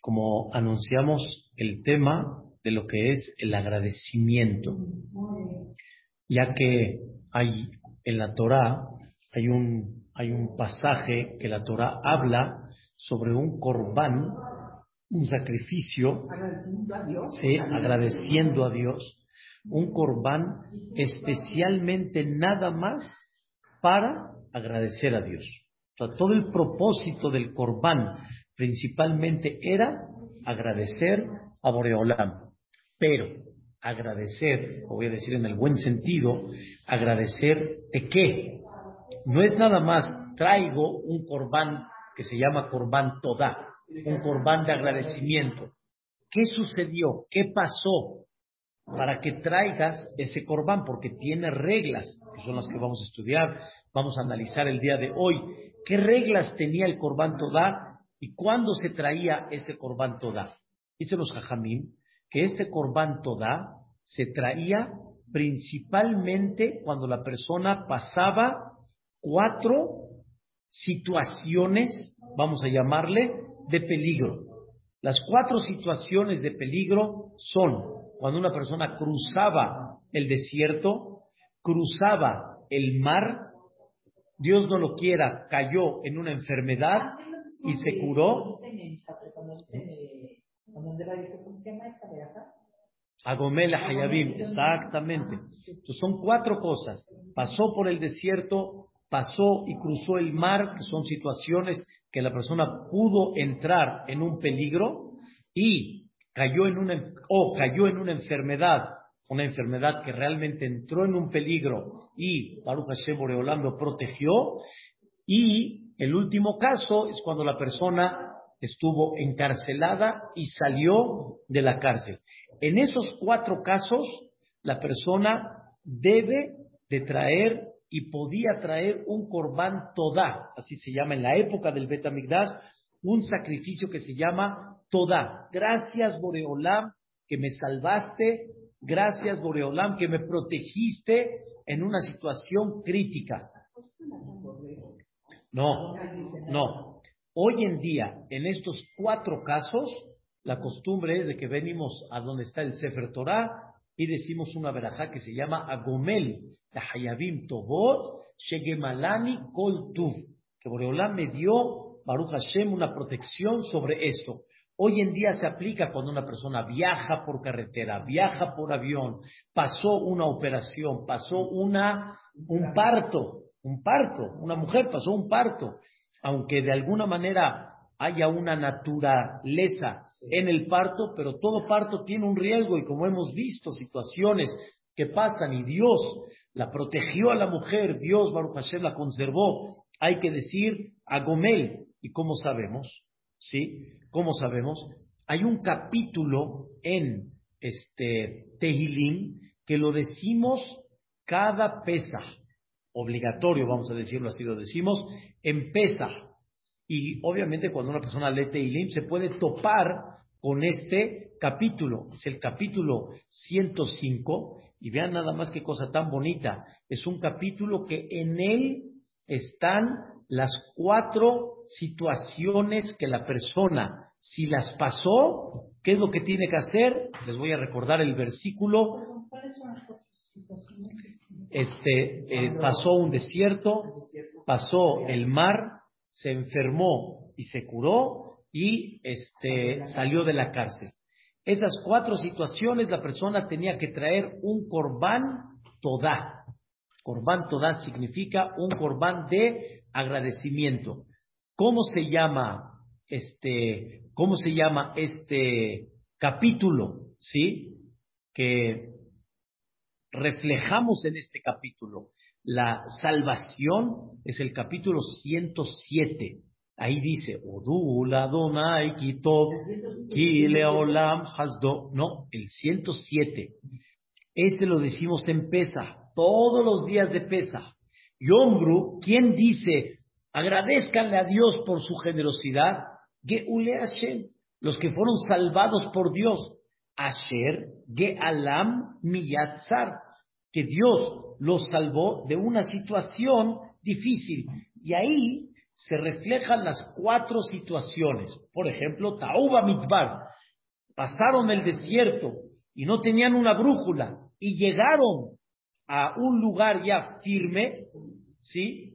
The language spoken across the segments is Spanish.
como anunciamos el tema de lo que es el agradecimiento, ya que hay en la Torá hay un hay un pasaje que la Torá habla sobre un corbán, un sacrificio, agradeciendo a Dios, sí, agradeciendo a Dios, un corbán especialmente nada más para agradecer a Dios. O sea, todo el propósito del corbán principalmente era agradecer a Boreolam. Pero agradecer, voy a decir en el buen sentido, agradecer de qué? No es nada más traigo un corbán que se llama corbán todá, un corbán de agradecimiento. ¿Qué sucedió? ¿Qué pasó para que traigas ese corbán? Porque tiene reglas, que son las que vamos a estudiar, vamos a analizar el día de hoy. ¿Qué reglas tenía el corbán todá y cuándo se traía ese corbán todá? Dice los jajamín que este corbán todá se traía principalmente cuando la persona pasaba cuatro situaciones, vamos a llamarle, de peligro. Las cuatro situaciones de peligro son cuando una persona cruzaba el desierto, cruzaba el mar, Dios no lo quiera, cayó en una enfermedad y se curó. Agomela Hayabim, exactamente. Entonces son cuatro cosas. Pasó por el desierto, pasó y cruzó el mar, que son situaciones que la persona pudo entrar en un peligro y cayó en una o cayó en una enfermedad, una enfermedad que realmente entró en un peligro y Baruch Hashem Boreolam lo protegió y el último caso es cuando la persona estuvo encarcelada y salió de la cárcel. En esos cuatro casos, la persona debe de traer y podía traer un corbán todá, así se llama en la época del Betamigdash, un sacrificio que se llama todá. Gracias Boreolam que me salvaste, gracias Boreolam que me protegiste en una situación crítica. No, no. Hoy en día, en estos cuatro casos, la costumbre es de que venimos a donde está el Sefer Torah y decimos una verajá que se llama Agomel, Hayabim Tobot, Shegemalani Kol que Boreolam me dio, Baruch Hashem, una protección sobre esto. Hoy en día se aplica cuando una persona viaja por carretera, viaja por avión, pasó una operación, pasó una, un parto, un parto, una mujer pasó un parto, aunque de alguna manera haya una naturaleza en el parto, pero todo parto tiene un riesgo y como hemos visto situaciones que pasan y Dios la protegió a la mujer, Dios Baruch Hashem la conservó, hay que decir a Gomel. ¿Y cómo sabemos? ¿Sí? ¿Cómo sabemos? Hay un capítulo en este Tehilim que lo decimos cada pesa, obligatorio, vamos a decirlo así, lo decimos en pesa. Y obviamente cuando una persona lee Tehilim se puede topar con este capítulo. Es el capítulo 105 y vean nada más qué cosa tan bonita. Es un capítulo que en él están las cuatro situaciones que la persona, si las pasó, ¿qué es lo que tiene que hacer? Les voy a recordar el versículo. Este, eh, pasó un desierto, pasó el mar, se enfermó y se curó y este, salió de la cárcel. Esas cuatro situaciones la persona tenía que traer un corbán todá. Corbán todá significa un corbán de agradecimiento. ¿Cómo se llama este, cómo se llama este capítulo? ¿Sí? Que reflejamos en este capítulo. La salvación es el capítulo 107. Ahí dice, Adonai Kitov Olam Hasdo. No, el 107. Este lo decimos en Pesa, todos los días de Pesa. Yombru, ¿quién dice, agradezcanle a Dios por su generosidad? Geule Hashem, los que fueron salvados por Dios. Asher Gealam Miyatzar, que Dios los salvó de una situación difícil. Y ahí se reflejan las cuatro situaciones. Por ejemplo, Tauba Mitbar, pasaron el desierto y no tenían una brújula y llegaron a un lugar ya firme, ¿sí?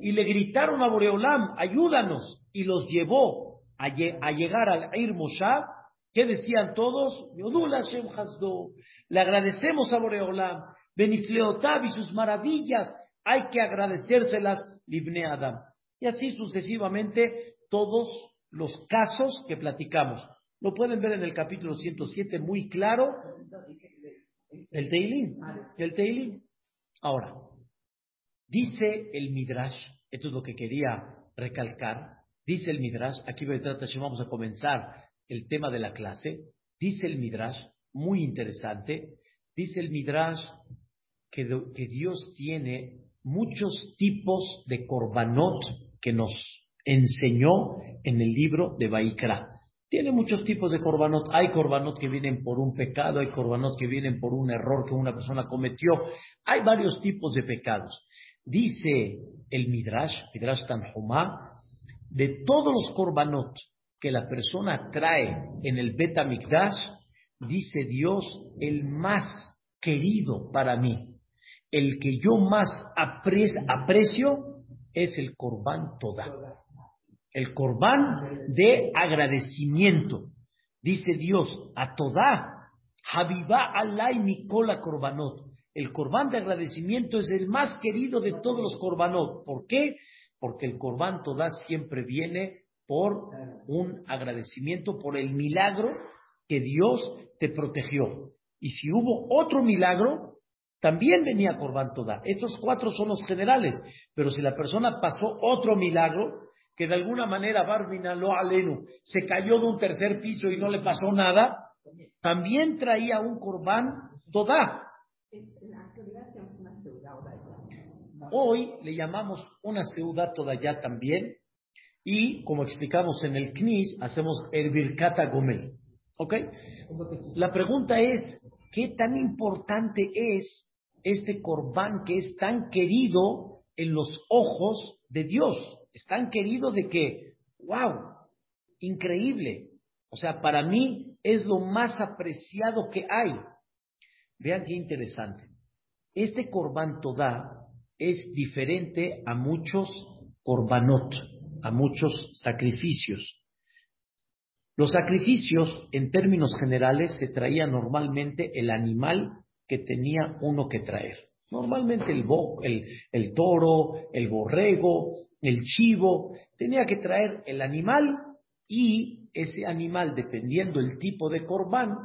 y le gritaron a Boreolam, ayúdanos, y los llevó a, llegar al Ir Moshab, ¿qué decían todos? Le agradecemos a Boreolam, Benifleotab y sus maravillas, hay que agradecérselas, Libne Adam. Y así sucesivamente todos los casos que platicamos. Lo pueden ver en el capítulo 107 muy claro. El Teilín. El Teilín. Ahora, dice el Midrash, esto es lo que quería recalcar, dice el Midrash, aquí vamos a comenzar el tema de la clase, dice el Midrash, muy interesante, dice el Midrash que, que Dios tiene muchos tipos de korbanot que nos enseñó en el libro de Baikra. Tiene muchos tipos de korbanot. Hay korbanot que vienen por un pecado, hay korbanot que vienen por un error que una persona cometió. Hay varios tipos de pecados. Dice el Midrash, Midrash Tanjumá, de todos los korbanot que la persona trae en el Bet dice Dios, el más querido para mí, el que yo más aprecio, es el korban toda el corbán de agradecimiento. Dice Dios, a toda, Habibá Alay Mikola Korbanot. El corbán de agradecimiento es el más querido de todos los korbanot. ¿Por qué? Porque el corbán toda siempre viene por un agradecimiento, por el milagro que Dios te protegió. Y si hubo otro milagro, también venía corbán toda. Estos cuatro son los generales. Pero si la persona pasó otro milagro, que de alguna manera Barbina lo alenu se cayó de un tercer piso y no le pasó nada, también traía un corbán toda. Hoy le llamamos una ciudad ya también y como explicamos en el CNIS, hacemos el Birkata Gomel. ¿Ok? La pregunta es, ¿qué tan importante es este corbán que es tan querido en los ojos de Dios? es tan querido de que, wow, increíble. O sea, para mí es lo más apreciado que hay. Vean qué interesante. Este Corban Todá es diferente a muchos Corbanot, a muchos sacrificios. Los sacrificios, en términos generales, se traía normalmente el animal que tenía uno que traer. Normalmente el, el, el toro, el borrego, el chivo, tenía que traer el animal y ese animal, dependiendo el tipo de corbán,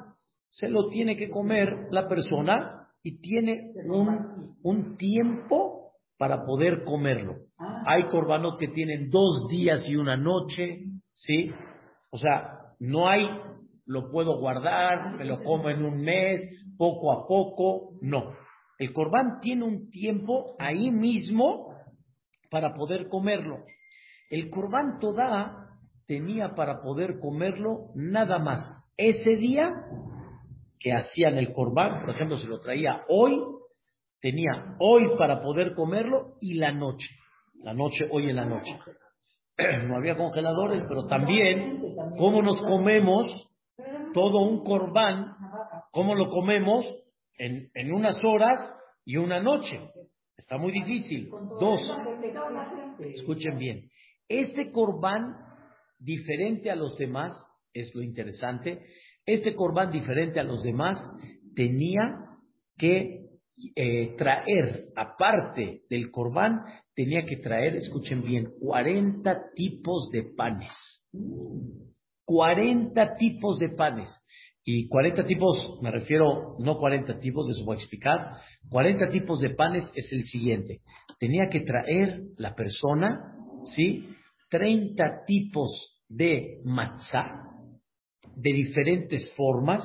se lo tiene que comer la persona y tiene un, un tiempo para poder comerlo. Hay corbanos que tienen dos días y una noche, ¿sí? O sea, no hay, lo puedo guardar, me lo como en un mes, poco a poco, no. El corbán tiene un tiempo ahí mismo para poder comerlo. El Corbán Todá tenía para poder comerlo nada más ese día que hacían el Corbán, por ejemplo, se lo traía hoy, tenía hoy para poder comerlo y la noche, la noche, hoy en la noche. No había congeladores, pero también, ¿cómo nos comemos todo un corbán? ¿Cómo lo comemos? En, en unas horas y una noche. Está muy difícil. Dos, escuchen bien. Este corbán diferente a los demás, es lo interesante, este corbán diferente a los demás tenía que eh, traer, aparte del corbán, tenía que traer, escuchen bien, 40 tipos de panes. 40 tipos de panes. Y 40 tipos, me refiero, no 40 tipos, les voy a explicar. 40 tipos de panes es el siguiente. Tenía que traer la persona, ¿sí? 30 tipos de matzah, de diferentes formas,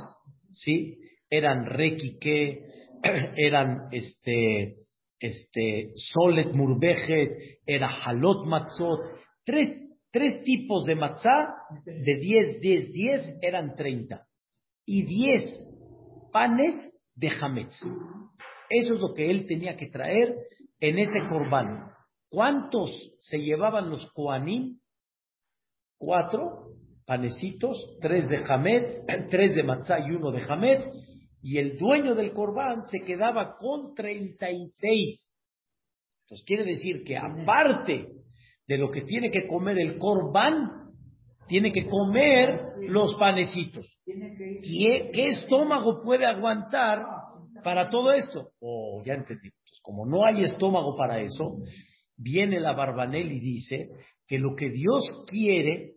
¿sí? Eran requique, eran este, este, solet murbejet, era halot matzot, tres, tres tipos de matzah, de 10, 10, 10, eran 30 y diez panes de Hametz. Eso es lo que él tenía que traer en ese corbán. ¿Cuántos se llevaban los Koanim? Cuatro panecitos, tres de Hamed, tres de Matzah y uno de Hamed, y el dueño del Corbán se quedaba con 36. Entonces quiere decir que aparte de lo que tiene que comer el Corbán, tiene que comer los panecitos. ¿Qué, ¿Qué, estómago puede aguantar para todo esto? Oh, ya entendí. como no hay estómago para eso, viene la Barbanel y dice que lo que Dios quiere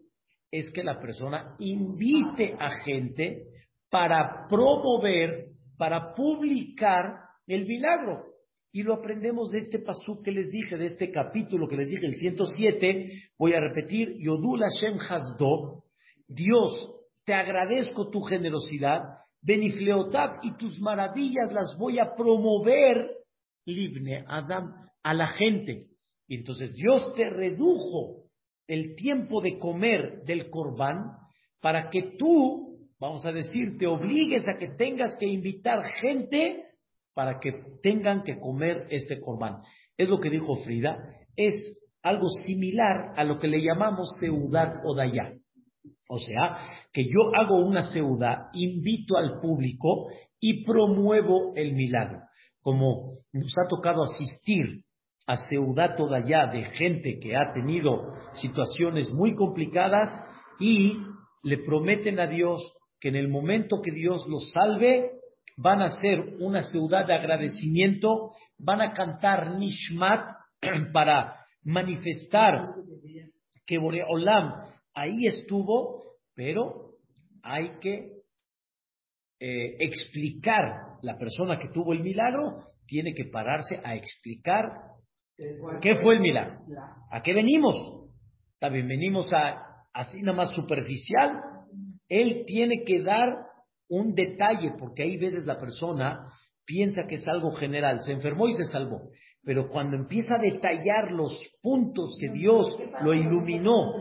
es que la persona invite a gente para promover, para publicar el milagro. Y lo aprendemos de este pasú que les dije, de este capítulo que les dije, el 107. Voy a repetir, Yodul Hashem Hasdo, Dios, te agradezco tu generosidad, Benifleotab y tus maravillas las voy a promover, Libne, Adam, a la gente. Y entonces Dios te redujo el tiempo de comer del corbán para que tú, vamos a decir, te obligues a que tengas que invitar gente para que tengan que comer este corbán. Es lo que dijo Frida, es algo similar a lo que le llamamos seudat odayá. O sea, que yo hago una seuda, invito al público y promuevo el milagro. Como nos ha tocado asistir a Seudat Odayá de gente que ha tenido situaciones muy complicadas y le prometen a Dios que en el momento que Dios los salve, van a hacer una ciudad de agradecimiento, van a cantar Nishmat para manifestar que Boreolam ahí estuvo, pero hay que eh, explicar, la persona que tuvo el milagro tiene que pararse a explicar qué fue el milagro, a qué venimos. También venimos a así nada más superficial. Él tiene que dar un detalle, porque hay veces la persona piensa que es algo general, se enfermó y se salvó. Pero cuando empieza a detallar los puntos que Dios lo iluminó,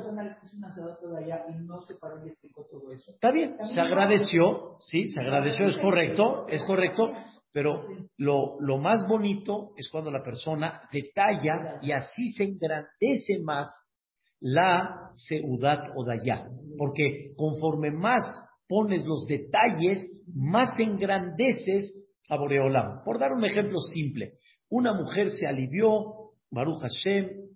está bien, se agradeció, sí, se agradeció, es correcto, es correcto, pero lo, lo más bonito es cuando la persona detalla y así se engrandece más la seudat odayá, porque conforme más pones los detalles, más engrandeces a Boreolam. Por dar un ejemplo simple, una mujer se alivió, Baruch Hashem,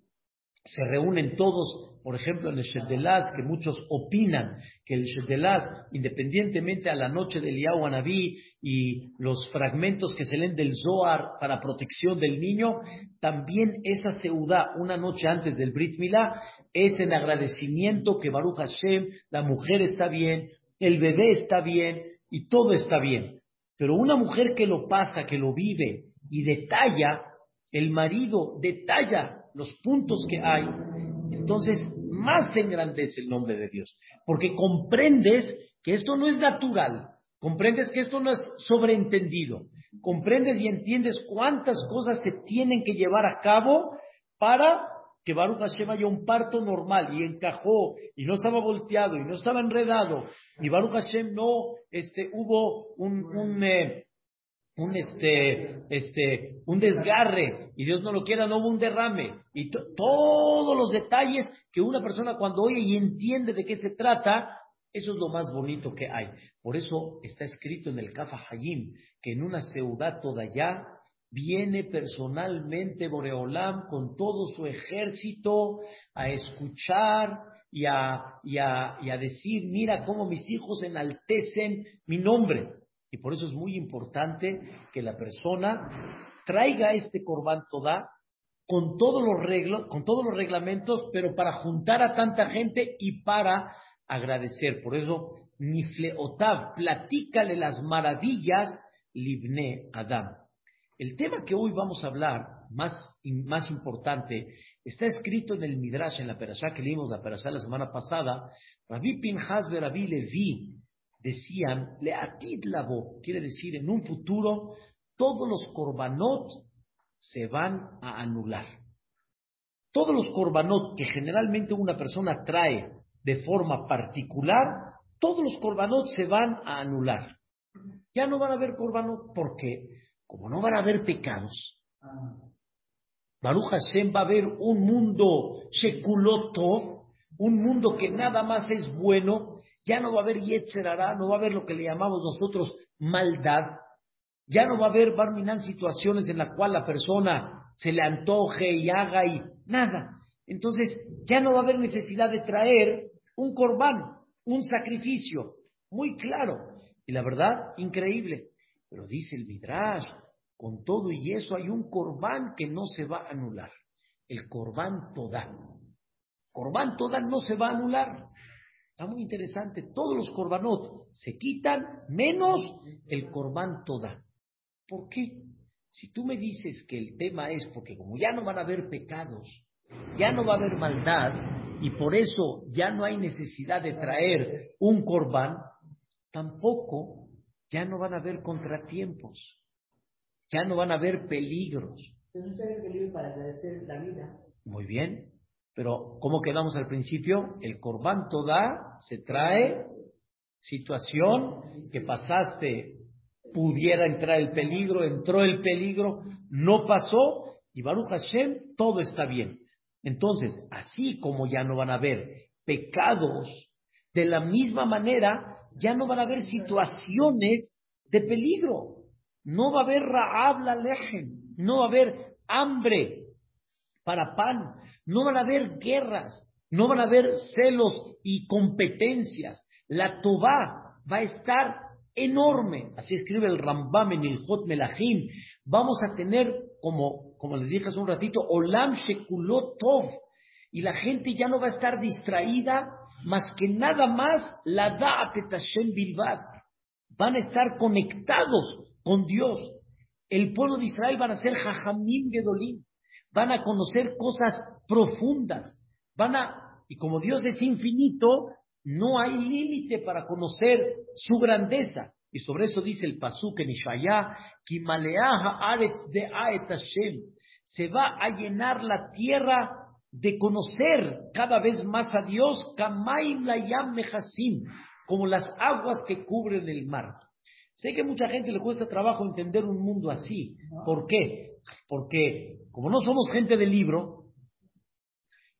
se reúnen todos, por ejemplo, en el Shedelaz, que muchos opinan que el Shedelaz, independientemente a la noche del Yahuanabí y los fragmentos que se leen del Zohar para protección del niño, también esa seudá una noche antes del Brit Milá es en agradecimiento que Baruch Hashem, la mujer está bien, el bebé está bien y todo está bien. Pero una mujer que lo pasa, que lo vive y detalla, el marido detalla los puntos que hay, entonces más se engrandece el nombre de Dios. Porque comprendes que esto no es natural, comprendes que esto no es sobreentendido, comprendes y entiendes cuántas cosas se tienen que llevar a cabo para que Baruch Hashem haya un parto normal y encajó y no estaba volteado y no estaba enredado y Baruch Hashem no este, hubo un, un, eh, un, este, este, un desgarre y Dios no lo quiera, no hubo un derrame y todos los detalles que una persona cuando oye y entiende de qué se trata, eso es lo más bonito que hay. Por eso está escrito en el Kafa Hayim que en una ciudad toda allá viene personalmente Boreolam con todo su ejército a escuchar y a, y a, decir, mira cómo mis hijos enaltecen mi nombre. Y por eso es muy importante que la persona traiga este Corban Toda con todos los reglos, con todos los reglamentos, pero para juntar a tanta gente y para agradecer. Por eso, Nifleotav, platícale las maravillas, Libne Adam. El tema que hoy vamos a hablar, más, más importante, está escrito en el Midrash, en la Perashá que leímos la Perashá la semana pasada. Rabbi Pinhas de Rabbi Levi decían, Leatid Labo, quiere decir, en un futuro, todos los korbanot se van a anular. Todos los korbanot que generalmente una persona trae de forma particular, todos los korbanot se van a anular. Ya no van a haber korbanot porque como no van a haber pecados, Baruch Hashem va a haber un mundo shekulotov, un mundo que nada más es bueno, ya no va a haber yetzerará, no va a haber lo que le llamamos nosotros maldad, ya no va a haber barminan situaciones en las cuales la persona se le antoje y haga y nada. Entonces ya no va a haber necesidad de traer un corbán, un sacrificio, muy claro. Y la verdad, increíble. Pero dice el Midrash, con todo y eso hay un corbán que no se va a anular. El corbán toda. Corbán toda no se va a anular. Está muy interesante. Todos los corbanot se quitan menos el corbán toda. ¿Por qué? Si tú me dices que el tema es porque como ya no van a haber pecados, ya no va a haber maldad y por eso ya no hay necesidad de traer un corbán, tampoco ya no van a haber contratiempos, ya no van a haber peligros. peligro para agradecer la vida. Muy bien, pero ¿cómo quedamos al principio? El corbán toda se trae situación que pasaste, pudiera entrar el peligro, entró el peligro, no pasó y Baruch Hashem, todo está bien. Entonces, así como ya no van a haber pecados, de la misma manera ya no van a haber situaciones de peligro. No va a haber raab la lejen, no va a haber hambre para pan, no van a haber guerras, no van a haber celos y competencias. La Tobá va a estar enorme. Así escribe el Rambam en el Hot Melahim. Vamos a tener, como, como les dije hace un ratito, Olam Shekulot Tov. Y la gente ya no va a estar distraída más que nada más la Da'at Hashem Bilbad. Van a estar conectados con Dios. El pueblo de Israel van a ser Jajamim Gedolim. Van a conocer cosas profundas. Van a, y como Dios es infinito, no hay límite para conocer su grandeza. Y sobre eso dice el Pasuk en Ishaya, de. Se va a llenar la tierra de conocer cada vez más a Dios, como las aguas que cubren el mar. Sé que a mucha gente le cuesta trabajo entender un mundo así. ¿Por qué? Porque como no somos gente de libro,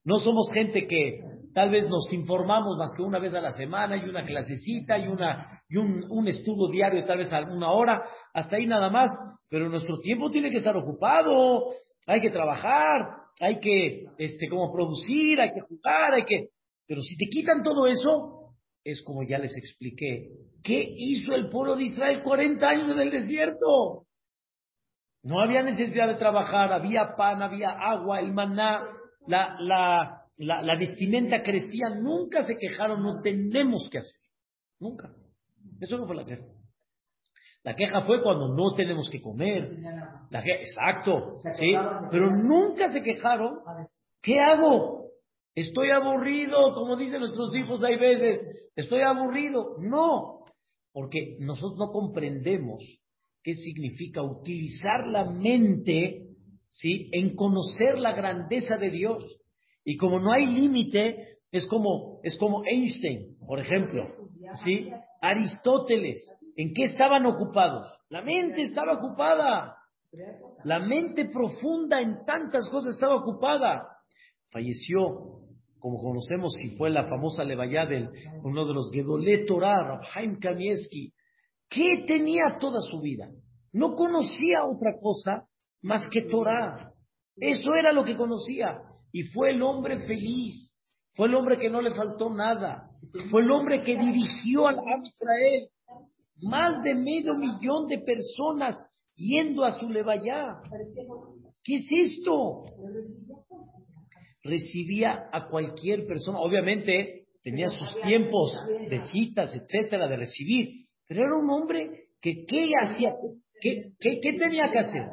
no somos gente que tal vez nos informamos más que una vez a la semana y una clasecita y, una, y un, un estudio diario tal vez a una hora, hasta ahí nada más, pero nuestro tiempo tiene que estar ocupado, hay que trabajar, hay que, este, como producir, hay que jugar, hay que... Pero si te quitan todo eso, es como ya les expliqué, ¿qué hizo el pueblo de Israel 40 años en el desierto? No había necesidad de trabajar, había pan, había agua, el maná, la, la, la, vestimenta crecía, nunca se quejaron, no tenemos que hacer. Nunca. Eso no fue la queja. La queja fue cuando no tenemos que comer. La exacto, sí, pero nunca se quejaron. ¿Qué hago? Estoy aburrido, como dicen nuestros hijos hay veces, estoy aburrido. No, porque nosotros no comprendemos qué significa utilizar la mente, ¿sí? En conocer la grandeza de Dios. Y como no hay límite, es como, es como Einstein, por ejemplo, ¿sí? Aristóteles, ¿en qué estaban ocupados? La mente estaba ocupada. La mente profunda en tantas cosas estaba ocupada. Falleció, como conocemos, si fue la famosa Levaya del uno de los Gedolet Torah, Rabhaim Kanievski. ¿Qué tenía toda su vida? No conocía otra cosa más que Torah. Eso era lo que conocía. Y fue el hombre feliz, fue el hombre que no le faltó nada, fue el hombre que dirigió al Israel. Más de medio millón de personas yendo a su levayá. ¿Qué es esto? Recibía a cualquier persona, obviamente tenía sus tiempos de citas, etcétera, de recibir, pero era un hombre que ¿qué hacía? ¿Qué, qué, tenía que hacer?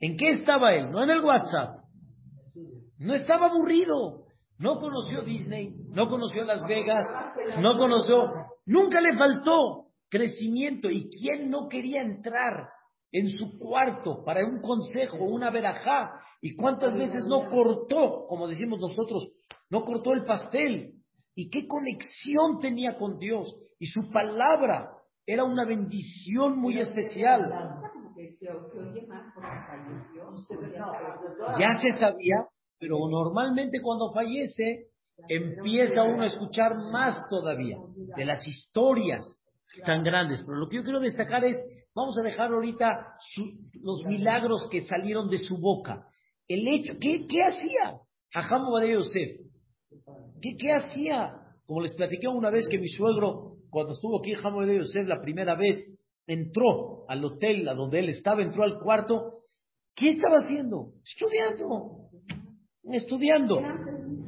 ¿En qué estaba él? No en el WhatsApp, no estaba aburrido. No conoció Disney, no conoció Las Vegas, no conoció, nunca le faltó crecimiento. ¿Y quién no quería entrar en su cuarto para un consejo, una verajá? ¿Y cuántas veces no cortó, como decimos nosotros, no cortó el pastel? ¿Y qué conexión tenía con Dios? Y su palabra era una bendición muy especial. Ya se sabía, pero normalmente cuando fallece empieza uno a escuchar más todavía de las historias tan grandes. Pero lo que yo quiero destacar es, vamos a dejar ahorita los milagros que salieron de su boca. El hecho, ¿qué, qué hacía? Jajam Yosef. ¿Qué, ¿Qué hacía? Como les platiqué una vez que mi suegro, cuando estuvo aquí de Yosef la primera vez, entró al hotel a donde él estaba, entró al cuarto. ¿Qué estaba haciendo? Estudiando. Estudiando.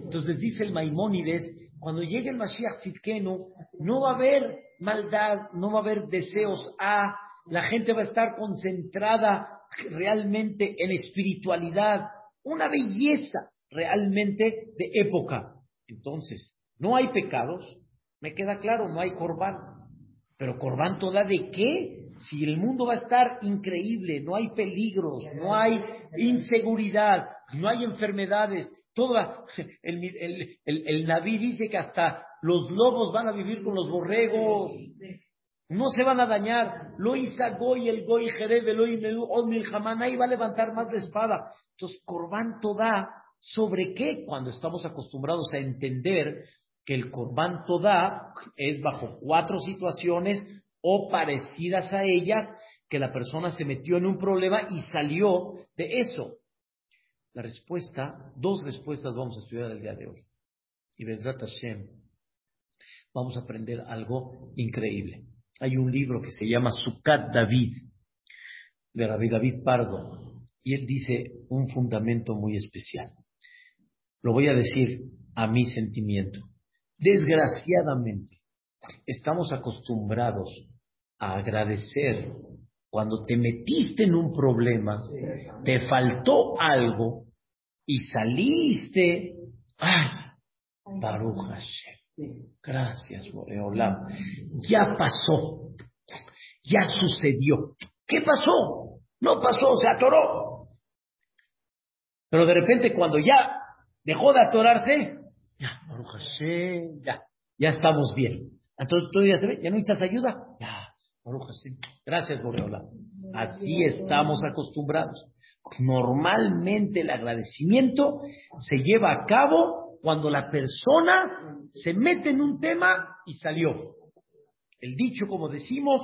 Entonces dice el Maimónides, cuando llegue el Mashiach Tzidkenu, no va a haber maldad, no va a haber deseos a, la gente va a estar concentrada realmente en espiritualidad, una belleza realmente de época. Entonces, no hay pecados, me queda claro, no hay corbán. Pero corbán toda de qué? Si el mundo va a estar increíble, no hay peligros, no hay inseguridad, no hay enfermedades, toda, el, el, el, Naví dice que hasta los lobos van a vivir con los borregos, no se van a dañar. Lo hizo Goy, el Goy Jerez, el Milhamán, ahí va a levantar más de espada. Entonces, Corbán Todá, ¿sobre qué? Cuando estamos acostumbrados a entender que el Corbán Todá es bajo cuatro situaciones o parecidas a ellas, que la persona se metió en un problema y salió de eso. La respuesta, dos respuestas vamos a estudiar el día de hoy. Y Bezrat Hashem, vamos a aprender algo increíble. Hay un libro que se llama Sukkot David, de Rabbi David Pardo, y él dice un fundamento muy especial. Lo voy a decir a mi sentimiento. Desgraciadamente, estamos acostumbrados a agradecer cuando te metiste en un problema, te faltó algo y saliste. ¡Ay! Baruch Hashem. Gracias, Boreolam. Ya pasó. Ya sucedió. ¿Qué pasó? No pasó, se atoró. Pero de repente cuando ya dejó de atorarse, ya, Baruch Hashem, ya, ya estamos bien. Entonces tú ya, ¿ya no necesitas ayuda? Ya, Baruch Hashem. Gracias, Boreolam. Así estamos acostumbrados. Normalmente el agradecimiento se lleva a cabo cuando la persona se mete en un tema y salió. El dicho, como decimos,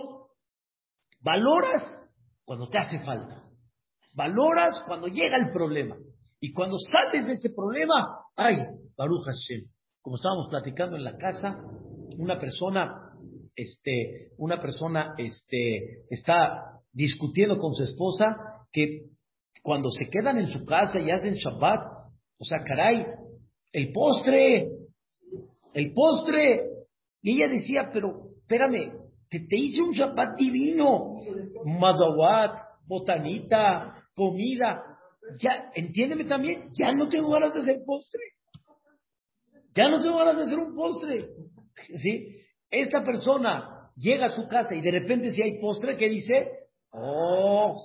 valoras cuando te hace falta. Valoras cuando llega el problema. Y cuando sales de ese problema, ay, Baruch Hashem. Como estábamos platicando en la casa, una persona, este, una persona, este, está discutiendo con su esposa que cuando se quedan en su casa y hacen Shabbat, o sea, caray, el postre, el postre. Y ella decía, pero espérame, te, te hice un Shabbat divino, mazawat, botanita, comida. Ya, entiéndeme también, ya no tengo ganas de hacer postre. Ya no tengo ganas de hacer un postre. ¿Sí? Esta persona llega a su casa y de repente si hay postre, ¿qué dice? Oh,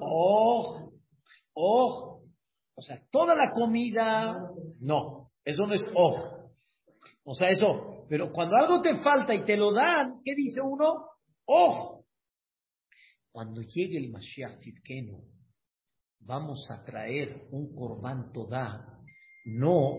Oh, oh. O sea, toda la comida, no, eso no es oh. O sea, eso. Pero cuando algo te falta y te lo dan, ¿qué dice uno? Oh. Cuando llegue el Mashiach Tzidkenu, vamos a traer un Corban Todá, no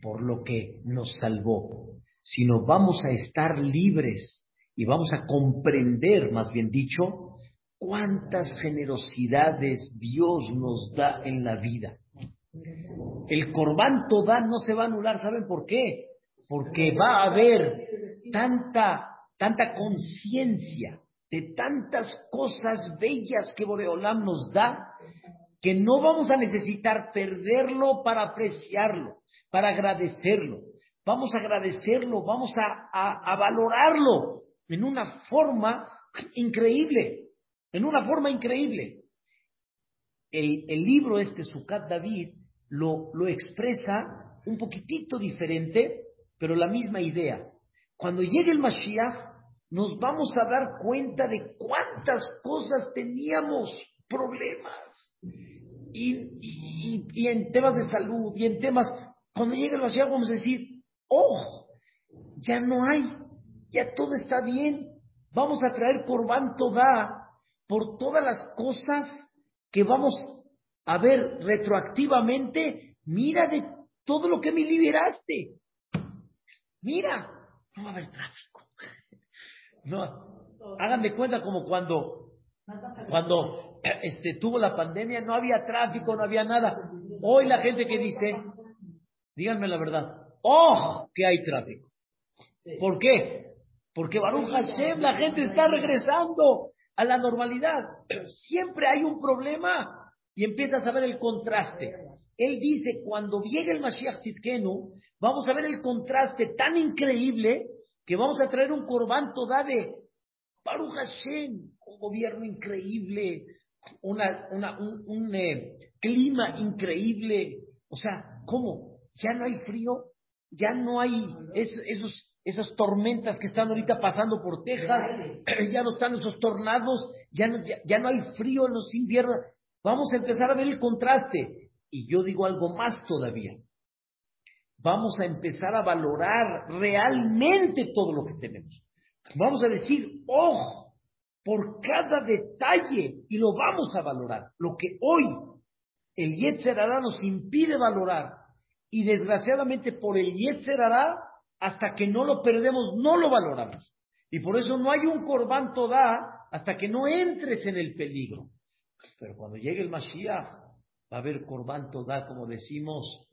por lo que nos salvó, sino vamos a estar libres y vamos a comprender, más bien dicho, cuántas generosidades Dios nos da en la vida. El corbán toda no se va a anular, ¿saben por qué? Porque va a haber tanta, tanta conciencia de tantas cosas bellas que Boreolam nos da, que no vamos a necesitar perderlo para apreciarlo, para agradecerlo. Vamos a agradecerlo, vamos a, a valorarlo en una forma increíble en una forma increíble. El, libro este, Sukat David, lo, lo expresa un poquitito diferente, pero la misma idea. Cuando llegue el Mashiach, nos vamos a dar cuenta de cuántas cosas teníamos problemas. Y, y, en temas de salud, y en temas, cuando llegue el Mashiach vamos a decir, oh, ya no hay, ya todo está bien, vamos a traer Corban Todá por todas las cosas que vamos a ver retroactivamente. Mira de todo lo que me liberaste. Mira, no va a haber tráfico. No, hagan cuenta como cuando, cuando este, tuvo la pandemia, no había tráfico, no había nada. Hoy la gente que dice, díganme la verdad, ¡oh! que hay tráfico. ¿Por qué? Porque Baruch Hashem, la gente está regresando a la normalidad. Siempre hay un problema y empiezas a ver el contraste. Él dice, cuando llegue el Mashiach Tzidkenu, vamos a ver el contraste tan increíble que vamos a traer un corbán toda de Baruch Hashem, un gobierno increíble, una, un, eh, clima increíble. O sea, ¿cómo? ¿Ya no hay frío? ¿Ya no hay esos, esas tormentas que están ahorita pasando por Texas? ¿Ya no están esos tornados? ¿Ya no, ya no hay frío en los inviernos? Vamos a empezar a ver el contraste. Y yo digo algo más todavía. Vamos a empezar a valorar realmente todo lo que tenemos. Vamos a decir, ojo, por cada detalle, y lo vamos a valorar. Lo que hoy el Yetzer nos impide valorar, y desgraciadamente por el Yetzer hasta que no lo perdemos, no lo valoramos. Y por eso no hay un corbán toda hasta que no entres en el peligro. Pero cuando llegue el Mashiach, va a haber corbán toda, como decimos,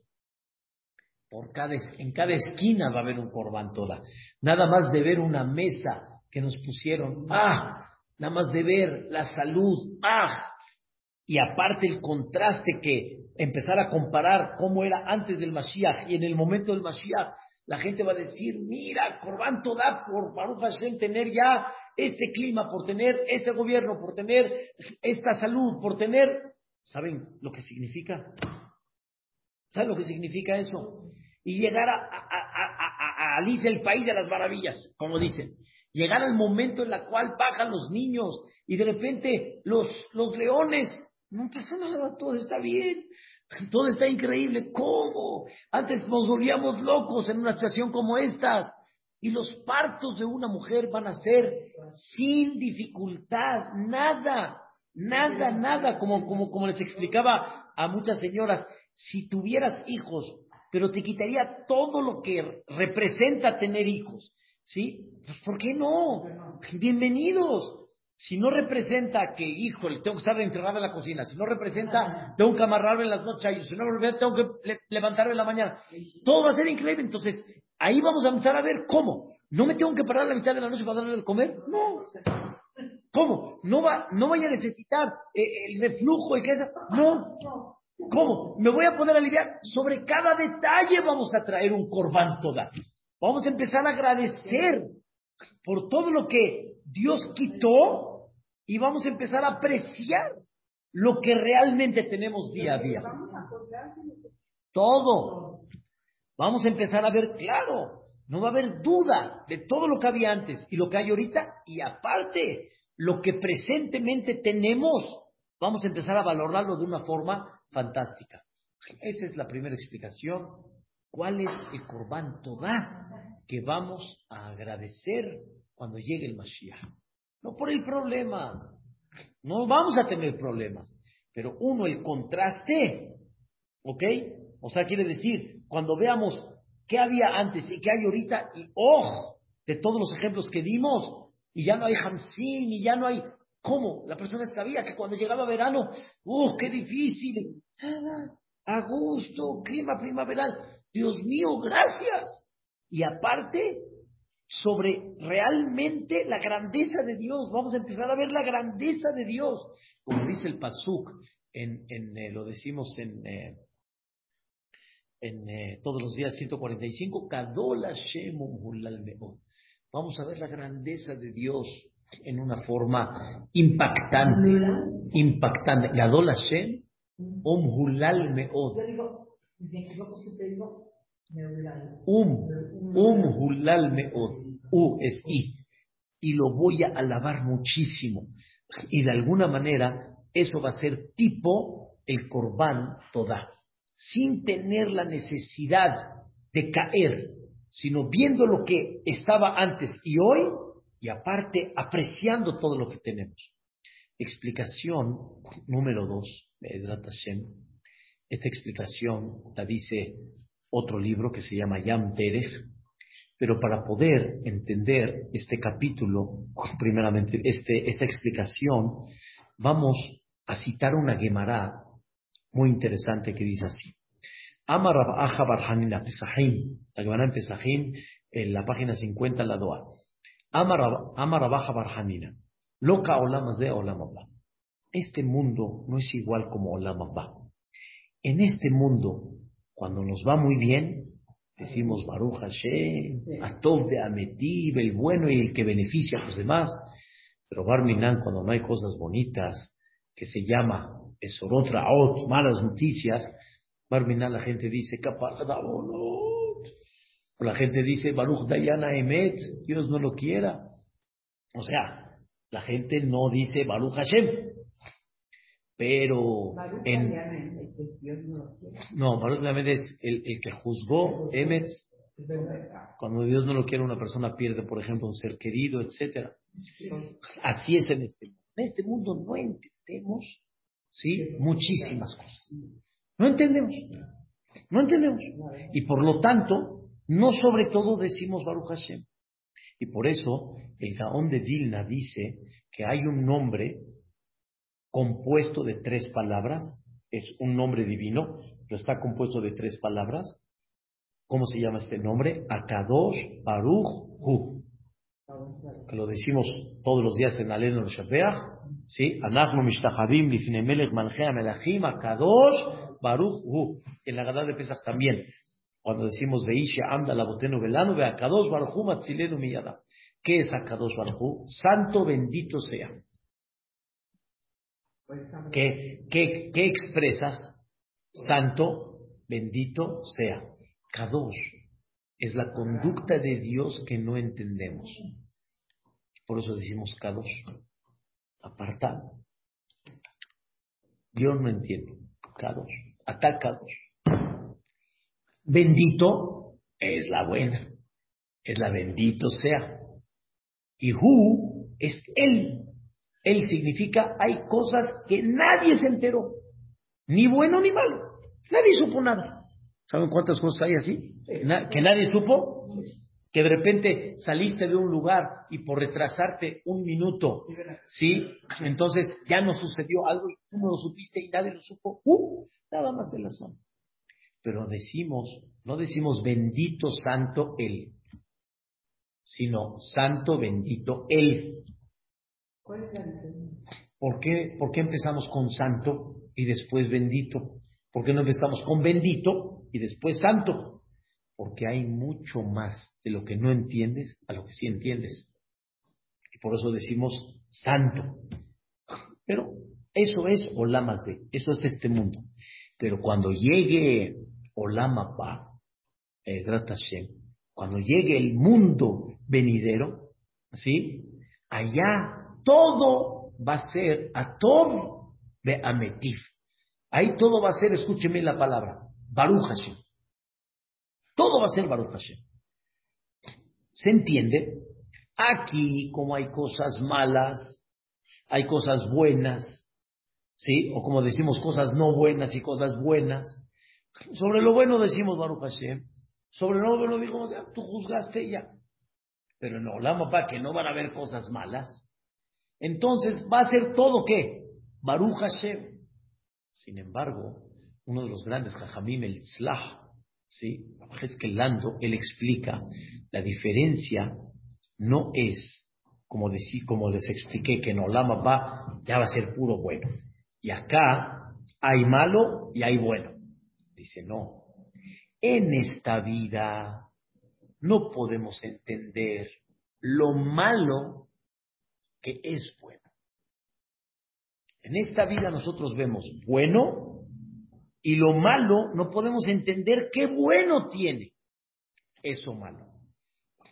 por cada, en cada esquina va a haber un corbán toda. Nada más de ver una mesa que nos pusieron, ¡ah! Nada más de ver la salud, ¡ah! Y aparte el contraste que empezar a comparar cómo era antes del Mashiach y en el momento del Mashiach, la gente va a decir, mira, Corbán toda por Baruch Hashem tener ya este clima, por tener este gobierno, por tener esta salud, por tener... ¿Saben lo que significa? ¿Saben lo que significa eso? y llegar a, a, Alicia, el país de las maravillas, como dicen. Llegar al momento en el cual bajan los niños y de repente los, los leones, no pasa nada, todo está bien, todo está increíble. ¿Cómo? Antes nos volvíamos locos en una situación como estas. Y los partos de una mujer van a ser sin dificultad, nada, nada, nada, como, como, como les explicaba a muchas señoras, si tuvieras hijos pero te quitaría todo lo que representa tener hijos. ¿Sí? Pues ¿por qué no? Bienvenidos. Si no representa que, hijo, tengo que estar encerrado en la cocina, si no representa, tengo que amarrarme en las noches, si no representa, tengo que levantarme en la mañana, todo va a ser increíble. Entonces, ahí vamos a empezar a ver cómo. ¿No me tengo que parar a la mitad de la noche para darle de comer? No. ¿Cómo? ¿No, va, no vaya a necesitar eh, el reflujo y que esa? No. ¿Cómo? Me voy a poder aliviar. Sobre cada detalle vamos a traer un corbán toda. Vamos a empezar a agradecer por todo lo que Dios quitó y vamos a empezar a apreciar lo que realmente tenemos día a día. Todo. Vamos a empezar a ver claro. No va a haber duda de todo lo que había antes y lo que hay ahorita. Y aparte, lo que presentemente tenemos, vamos a empezar a valorarlo de una forma fantástica. Esa es la primera explicación. ¿Cuál es el Corban Todá que vamos a agradecer cuando llegue el Mashiach? No por el problema. No vamos a tener problemas. Pero uno, el contraste. ¿Ok? O sea, quiere decir, cuando veamos qué había antes y qué hay ahorita, y oh, de todos los ejemplos que dimos, y ya no hay Hamsin, y ya no hay ¿Cómo? La persona sabía que cuando llegaba verano, ¡uh, qué difícil! A gusto, clima primaveral. Dios mío, gracias. Y aparte, sobre realmente la grandeza de Dios. Vamos a empezar a ver la grandeza de Dios. Como dice el Pasuk, en, en eh, lo decimos en, eh, en eh, todos los días 145, Vamos a ver la grandeza de Dios en una forma impactante. Impactante. Gadol Hashem, Meod. Um, um Hulal Meod. U es I. Y lo voy a alabar muchísimo. Y de alguna manera, eso va a ser tipo el Corbán Toda. Sin tener la necesidad de caer, sino viendo lo que estaba antes y hoy, y aparte apreciando todo lo que tenemos. Explicación número dos, Hashem. Esta explicación la dice otro libro que se llama Yam Derech, pero para poder entender este capítulo, primeramente, este, esta explicación, vamos a citar una Gemara muy interesante que dice así. Amar Aja Barhanina Pesahim, la Gemara en Pesahim, en la página 50, la Doa. Amar Barhanina, Loca Olam de Este mundo no es igual como Olam En este mundo, cuando nos va muy bien, Decimos Baruch Hashem, Atov de Ametib, el bueno y el que beneficia a los demás. Pero Barminan, cuando no hay cosas bonitas, que se llama Esorot Raot, malas noticias, Barminan la gente dice O la gente dice Baruch Dayana Emet, Dios no lo quiera. O sea, la gente no dice Baruch Hashem. Pero en, no, Baruch es el, el, que juzgó Emet. Cuando Dios no lo quiere, una persona pierde, por ejemplo, un ser querido, etcétera. Así es en este mundo. En este mundo no entendemos, ¿sí? Muchísimas cosas. No entendemos. No entendemos. Y por lo tanto, no sobre todo decimos Baruch Hashem. Y por eso, el Gaón de Vilna dice que hay un nombre compuesto de tres palabras, es un nombre divino, pero está compuesto de tres palabras. ¿Cómo se llama este nombre? Akadosh Baruch Hu. Que lo decimos todos los días en Aleno Shabeach. ¿Sí? Anachnu Mishtachabim Lifnemelech Melech Melachim Akadosh Baruch Hu. En la Gadá de Pesach también. Cuando decimos Veisha Amda Labotenu Velanu Ve Akadosh Baruch Hu Matzilenu Miyada. ¿Qué es Akadosh Baruch Hu? Santo bendito sea. ¿Qué, expresas? Santo, bendito sea. Kadosh es la conducta de Dios que no entendemos. Por eso decimos Kadosh, apartado. Dios no entiende. Kadosh, atacados. Bendito es la buena, es la bendito sea. Y Hu es Él, él significa hay cosas que nadie se enteró, ni bueno ni malo. Nadie supo nada. ¿Saben cuántas cosas hay así? Que nadie supo. Que de repente saliste de un lugar y por retrasarte un minuto, ¿sí? Entonces ya no sucedió algo y tú no lo supiste y nadie lo supo. ¡Uh! Nada más en la zona. Pero decimos, no decimos bendito santo Él, sino santo bendito Él. ¿Por qué, ¿Por qué empezamos con santo y después bendito? ¿Por qué no empezamos con bendito y después santo? Porque hay mucho más de lo que no entiendes a lo que sí entiendes. Y por eso decimos santo. Pero eso es Olamazé, eso es este mundo. Pero cuando llegue Olamapa, eh, cuando llegue el mundo venidero, ¿sí? Allá todo va a ser a todo de Ametif. Ahí todo va a ser, escúcheme la palabra, Baruch Hashem. Todo va a ser Baruch Hashem. ¿Se entiende? Aquí, como hay cosas malas, hay cosas buenas, ¿sí? O como decimos, cosas no buenas y cosas buenas. Sobre lo bueno decimos Baruch Hashem. Sobre lo bueno digo, tú juzgaste ya. Pero no, la para que no van a haber cosas malas. Entonces va a ser todo qué? Baruch Hashem. Sin embargo, uno de los grandes Jajamim, el Tzlah, ¿sí? Lando, él explica la diferencia no es como, decir, como les expliqué que en Olama va, ya va a ser puro bueno. Y acá hay malo y hay bueno. Dice, no. En esta vida no podemos entender lo malo que es bueno. En esta vida nosotros vemos bueno y lo malo no podemos entender qué bueno tiene eso malo.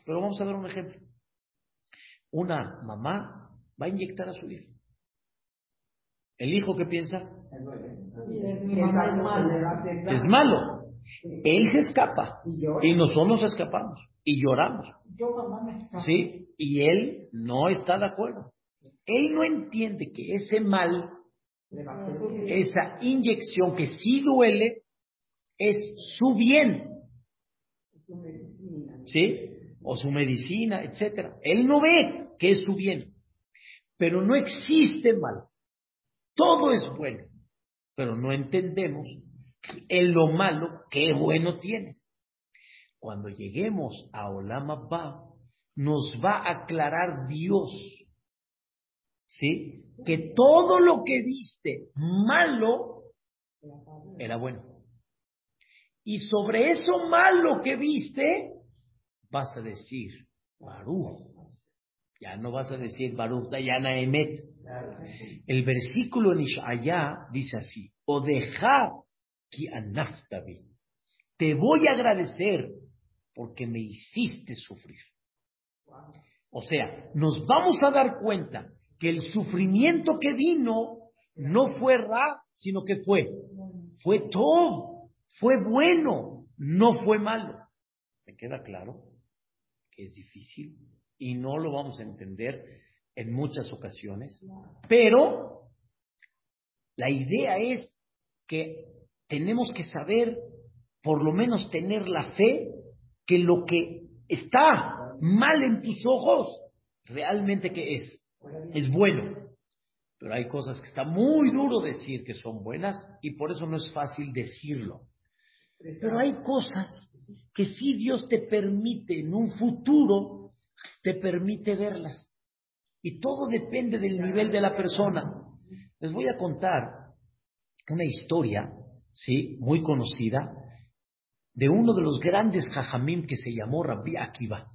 Pero vamos a dar un ejemplo. Una mamá va a inyectar a su hijo. ¿El hijo qué piensa? Es malo. Él se escapa y nosotros nos escapamos y lloramos. ¿Sí? Y él no está de acuerdo. Él no entiende que ese mal, esa inyección que sí duele, es su bien. ¿Sí? O su medicina, etcétera. Él no ve que es su bien. Pero no existe mal. Todo es bueno. Pero no entendemos en lo malo qué bueno tiene. Cuando lleguemos a Olam Abba, nos va a aclarar Dios, ¿sí? Que todo lo que viste malo era bueno. Y sobre eso malo que viste, vas a decir, Baruch. Ya no vas a decir Baruch Dayana Emet. El versículo en Ishaya dice así, o deja ki anaftabi. Te voy a agradecer porque me hiciste sufrir. O sea, nos vamos a dar cuenta que el sufrimiento que vino no fue Ra, sino que fue, fue todo, fue bueno, no fue malo. ¿Me queda claro? Que es difícil y no lo vamos a entender en muchas ocasiones, pero la idea es que tenemos que saber, por lo menos tener la fe, que lo que está mal en tus ojos, realmente que es, es bueno. Pero hay cosas que está muy duro decir que son buenas y por eso no es fácil decirlo. Pero hay cosas que si Dios te permite en un futuro, te permite verlas. Y todo depende del nivel de la persona. Les voy a contar una historia, sí, muy conocida, de uno de los grandes jajamim que se llamó Rabbi Akiva.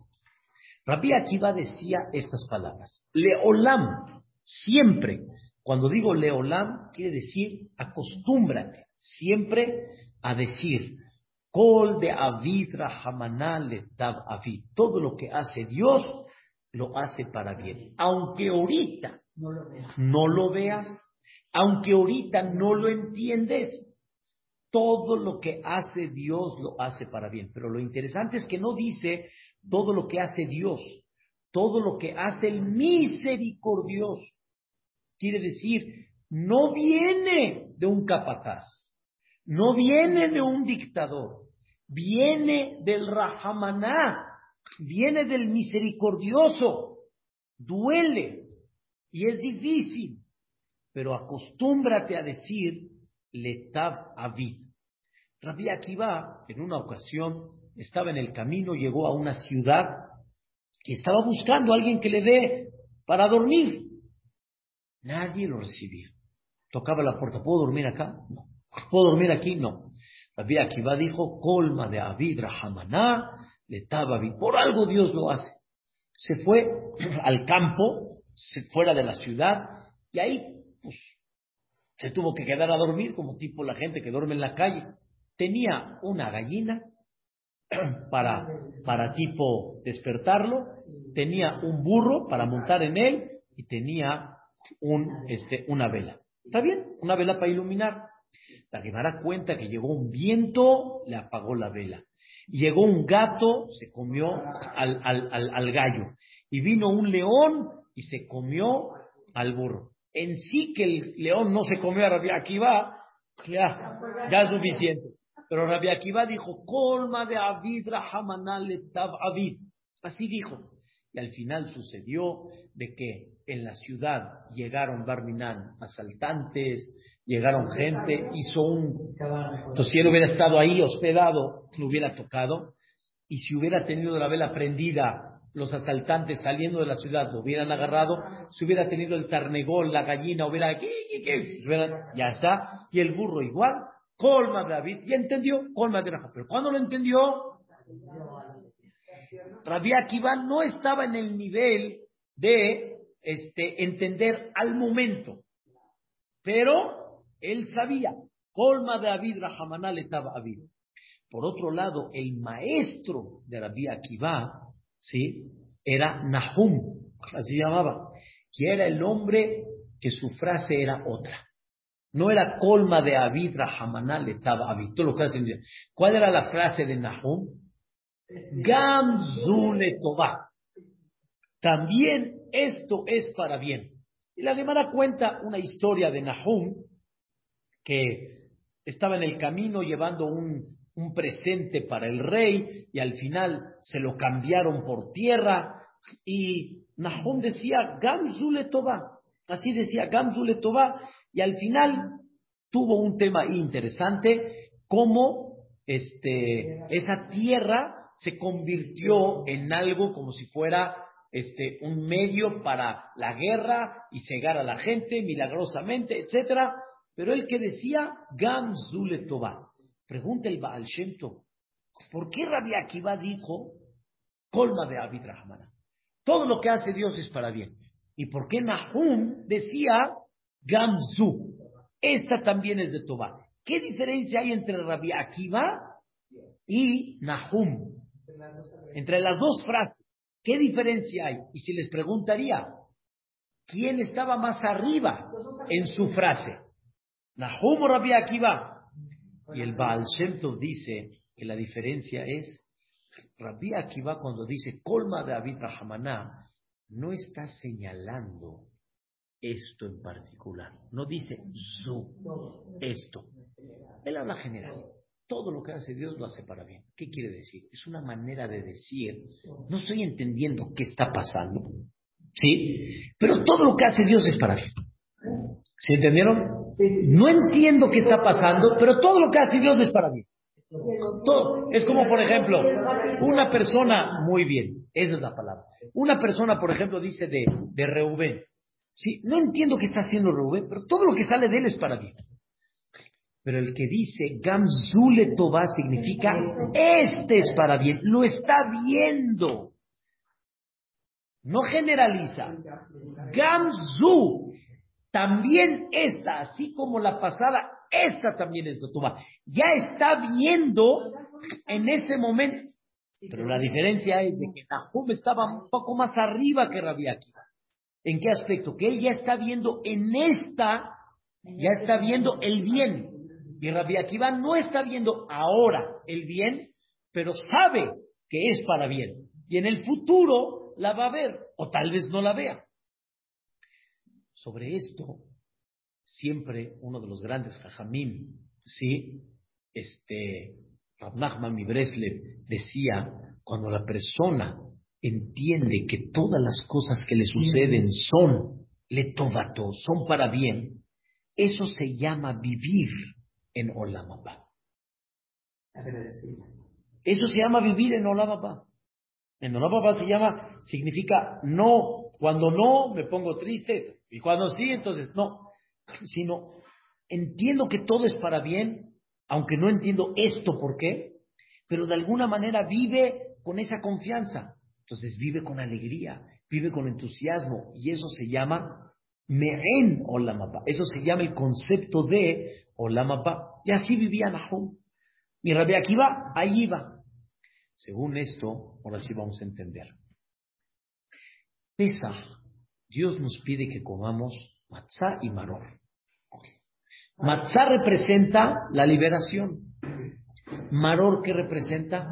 Rabbi Akiva decía estas palabras. Leolam, siempre. Cuando digo leolam, quiere decir acostúmbrate siempre a decir Kol de Avid Rahamanale Tab Avid. Todo lo que hace Dios lo hace para bien. Aunque ahorita no lo veas, no lo veas aunque ahorita no lo entiendes, todo lo que hace Dios lo hace para bien. Pero lo interesante es que no dice todo lo que hace Dios, todo lo que hace el misericordioso. Quiere decir, no viene de un capataz, no viene de un dictador, viene del Rahamaná, viene del misericordioso, duele y es difícil, pero acostúmbrate a decir Letav Avid. Rabbi Akiva, en una ocasión, estaba en el camino, llegó a una ciudad y estaba buscando a alguien que le dé para dormir. Nadie lo recibía. Tocaba la puerta, ¿puedo dormir acá? No. ¿Puedo dormir aquí? No. Rabbi Akiva dijo, colma de Avid Rahamaná, Avid. Por algo Dios lo hace. Se fue al campo, fuera de la ciudad, y ahí, pues, se tuvo que quedar a dormir como tipo la gente que duerme en la calle. Tenía una gallina para, para tipo despertarlo, tenía un burro para montar en él y tenía un, este, una vela. ¿Está bien? Una vela para iluminar. La Gemara cuenta que llegó un viento, le apagó la vela. Llegó un gato, se comió al, al, al gallo. Y vino un león y se comió al burro en sí que el león no se comió a Rabbi Akiva, ya, ya es suficiente. Pero Rabbi Akiva dijo, colma de Avid Tav Avid. Así dijo. Y al final sucedió de que en la ciudad llegaron Barminan asaltantes, llegaron gente, hizo un... Entonces si él hubiera estado ahí hospedado, lo hubiera tocado. Y si hubiera tenido la vela prendida los asaltantes saliendo de la ciudad lo hubieran agarrado, si hubiera tenido el tarnegol, la gallina, hubiera, ya está, y el burro igual, colma David, ya entendió, colma de Rafa, pero cuando lo entendió, Rabbi Akiva no estaba en el nivel de este, entender al momento, pero él sabía, colma de David, Rahamanal estaba David. Por otro lado, el maestro de Rabbi Akiva, ¿sí? Era Nahum, así llamaba, que era el hombre que su frase era otra. No era colma de Abid Rahamanal estaba Abid. lo que ¿Cuál era la frase de Nahum? Gamzule También esto es para bien. Y la Gemara cuenta una historia de Nahum que estaba en el camino llevando un, un presente para el rey y al final se lo cambiaron por tierra y Nahum decía Gamzule Toba, así decía Gamzule Toba y al final tuvo un tema interesante cómo este, esa tierra se convirtió en algo como si fuera este, un medio para la guerra y cegar a la gente milagrosamente, etcétera. Pero él que decía Gam Zule Pregunta el Baal Shem ¿por qué Rabbi Akiva dijo colma de Abid Rahmana? Todo lo que hace Dios es para bien. ¿Y por qué Nahum decía Gamzu? Esta también es de Tobá. ¿Qué diferencia hay entre Rabbi Akiva y Nahum? Entre las dos frases. ¿Qué diferencia hay? Y si les preguntaría, ¿quién estaba más arriba en su frase? Nahum o Rabbi Akiva. Y el Baal Shem dice que la diferencia es, Rabbi Akiva cuando dice Colma David Rahamaná, no está señalando esto en particular. No dice zu, esto. Él habla general. Todo lo que hace Dios lo hace para bien. ¿Qué quiere decir? Es una manera de decir, no estoy entendiendo qué está pasando, ¿sí? Pero todo lo que hace Dios es para bien. ¿Se entendieron? No entiendo qué está pasando, pero todo lo que hace Dios es para bien. Es como, por ejemplo, una persona, muy bien, esa es la palabra. Una persona, por ejemplo, dice de, de Reubén, ¿sí? no entiendo qué está haciendo Reubén, pero todo lo que sale de él es para bien. Pero el que dice Gamzule Toba significa este es para bien, lo está viendo. No generaliza. Gamzu, también esta, así como la pasada, esta también es de Toba. Ya está viendo en ese momento. Pero la diferencia es de que Nahum estaba un poco más arriba que Rabbi. ¿En qué aspecto? Que él ya está viendo en esta, ya está viendo el bien. Y Rabbi Akiva no está viendo ahora el bien, pero sabe que es para bien. Y en el futuro la va a ver, o tal vez no la vea. Sobre esto, siempre uno de los grandes jajamim, ¿sí? Este, Rab Nachman decía, cuando la persona entiende que todas las cosas que le suceden son le son para bien, eso se llama vivir en Olamapa. Eso se llama vivir en Olamapa. En Olamapa se llama, significa no, cuando no me pongo triste, y cuando sí, entonces no, sino entiendo que todo es para bien, aunque no entiendo esto por qué, pero de alguna manera vive con esa confianza. Entonces vive con alegría, vive con entusiasmo, y eso se llama Me'en Olamapa. Eso se llama el concepto de Olamapa. Y así vivía Nahum. Mi Rabbi Akiva, ahí iba. Según esto, ahora sí vamos a entender. Pesach, Dios nos pide que comamos matzah y maror. Matzah representa la liberación. Maror, ¿qué representa?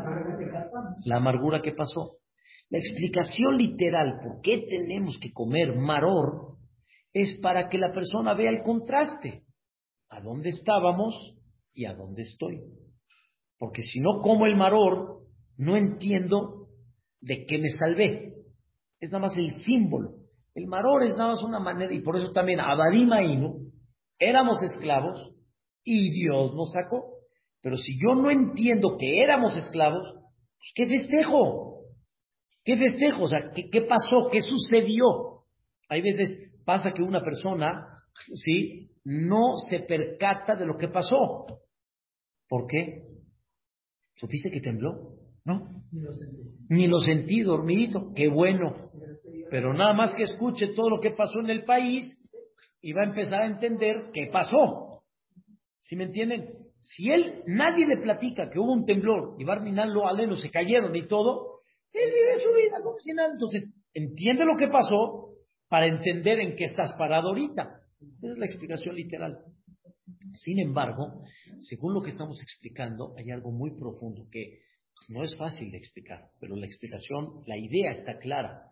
La amargura que pasó. La explicación literal por qué tenemos que comer maror es para que la persona vea el contraste a dónde estábamos y a dónde estoy. Porque si no como el maror, no entiendo de qué me salvé. Es nada más el símbolo. El maror es nada más una manera, y por eso también Abadima Inu, éramos esclavos y Dios nos sacó. Pero si yo no entiendo que éramos esclavos, pues ¿qué festejo? ¿Qué festejo? O sea, ¿qué, qué pasó? ¿Qué sucedió? Hay veces pasa que una persona, ¿sí? no se percata de lo que pasó. ¿Por qué? ¿Supiste que tembló? No. Ni lo sentí. Ni lo sentí, dormidito. Qué bueno. Pero nada más que escuche todo lo que pasó en el país y va a empezar a entender qué pasó. ¿Sí me entienden? Si él, nadie le platica que hubo un temblor y Barminal lo aleno se cayeron y todo, él vive su vida como si nada. Entonces, entiende lo que pasó para entender en qué estás parado ahorita. Esa es la explicación literal. Sin embargo, según lo que estamos explicando, hay algo muy profundo que no es fácil de explicar, pero la explicación, la idea está clara.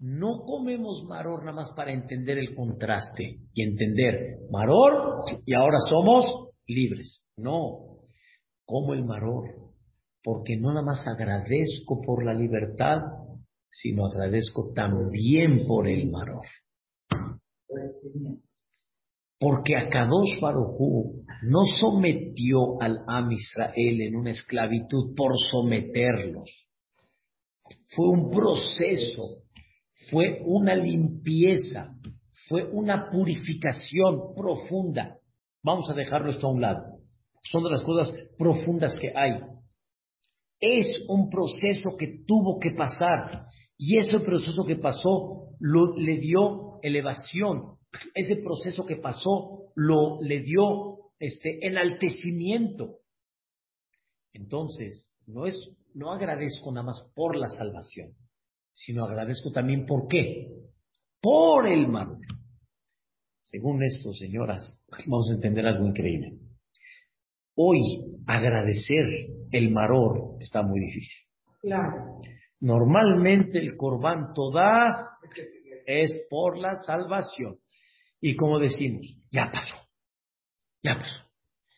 no comemos maror nada más para entender el contraste y entender maror y ahora somos libres. No, como el maror, porque no nada más agradezco por la libertad, sino agradezco también por el maror. Porque Akadosh Barujú no sometió al Am Israel en una esclavitud por someterlos. Fue un proceso, fue una limpieza, fue una purificación profunda. Vamos a dejarlo esto a un lado. Son de las cosas profundas que hay. Es un proceso que tuvo que pasar. Y ese proceso que pasó lo, le dio elevación. Ese proceso que pasó lo le dio este enaltecimiento. Entonces, no es no agradezco nada más por la salvación, sino agradezco también por qué? Por el mal. Según esto, señoras, vamos a entender algo increíble. Hoy agradecer el maror está muy difícil. Claro. Normalmente el corbán toda es por la salvación. Y como decimos, ya pasó. Ya pasó.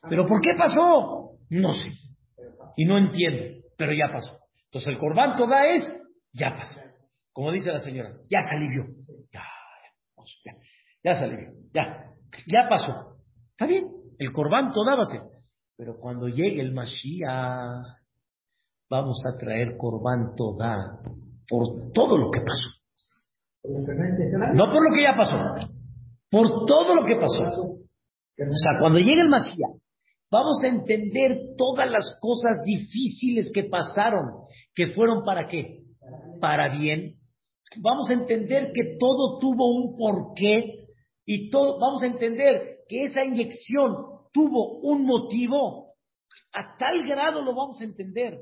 ¿Pero por qué pasó? No sé. Y no entiendo, pero ya pasó. Entonces el corbán toda es, ya pasó. Como dice la señora, ya salió. Ya, ya, ya salió. Ya, ya pasó. Está bien, el corbán toda va a ser. Pero cuando llegue el Mashiach, vamos a traer corbán toda por todo lo que pasó. No por lo que ya pasó, por todo lo que pasó. O sea, cuando llegue el Mashiach, vamos a entender todas las cosas difíciles que pasaron, que fueron para qué? Para bien. Vamos a entender que todo tuvo un porqué y todo, vamos a entender que esa inyección tuvo un motivo. A tal grado lo vamos a entender,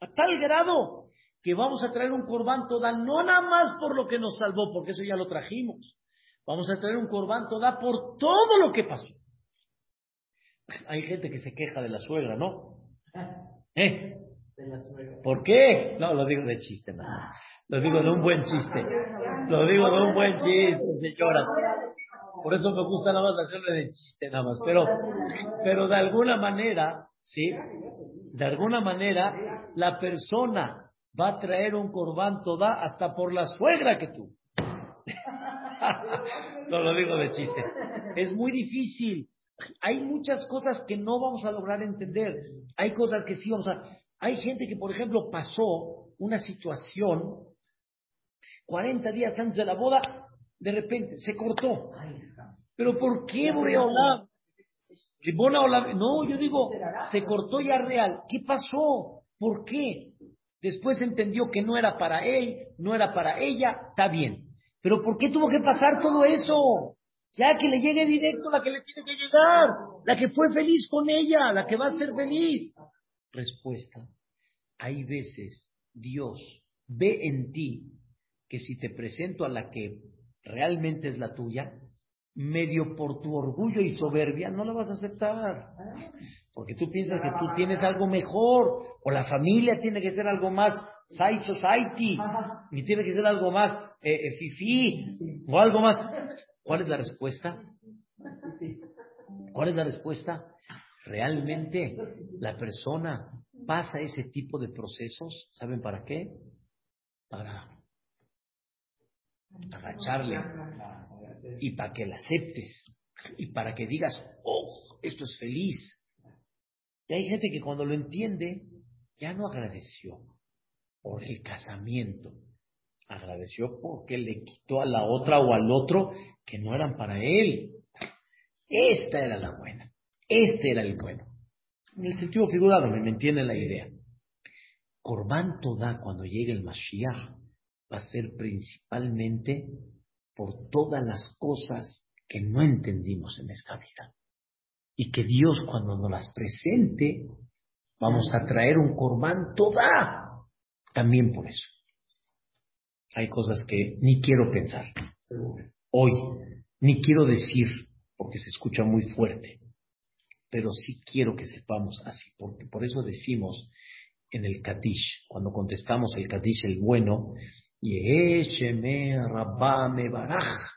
a tal grado que vamos a traer un corbán toda, no nada más por lo que nos salvó, porque eso ya lo trajimos. Vamos a traer un corbán toda por todo lo que pasó. Hay gente que se queja de la suegra, ¿no? ¿Eh? ¿Por qué? No, lo digo de chiste. Lo digo de un buen chiste. Lo digo de un buen chiste, señora. Por eso me gusta nada más hacerle de chiste, nada más. Pero, pero de alguna manera, ¿sí? De alguna manera, la persona va a traer un corbán toda hasta por la suegra que tú. no lo digo de chiste. Es muy difícil hay muchas cosas que no vamos a lograr entender. Hay cosas que sí vamos a... Hay gente que, por ejemplo, pasó una situación 40 días antes de la boda, de repente se cortó. Pero ¿por qué Boreolam? No, yo digo, se cortó ya real. ¿Qué pasó? ¿Por qué? Después entendió que no era para él, no era para ella, está bien. Pero ¿por qué tuvo que pasar todo eso? Ya que le llegue directo la que le tiene que llegar, la que fue feliz con ella, la que va a ser feliz. Respuesta. Hay veces Dios ve en ti que si te presento a la que realmente es la tuya, medio por tu orgullo y soberbia, no la vas a aceptar. Porque tú piensas que tú tienes algo mejor, o la familia tiene que ser algo más Side Society, y tiene que ser algo más eh, eh fifi, o algo más. ¿Cuál es la respuesta? ¿Cuál es la respuesta? Realmente la persona pasa ese tipo de procesos, ¿saben para qué? Para agacharle y para que la aceptes y para que digas, oh, esto es feliz. Y hay gente que cuando lo entiende ya no agradeció por el casamiento, agradeció porque le quitó a la otra o al otro que no eran para él. Esta era la buena. Este era el bueno. En el sentido figurado, me entienden la idea. Corbán Toda, cuando llegue el Mashiach, va a ser principalmente por todas las cosas que no entendimos en esta vida. Y que Dios, cuando nos las presente, vamos a traer un Corbán Toda. También por eso. Hay cosas que ni quiero pensar hoy, ni quiero decir, porque se escucha muy fuerte, pero sí quiero que sepamos así, porque por eso decimos en el Kadish, cuando contestamos el Kadish el bueno, Yesheme Rabame Baraj.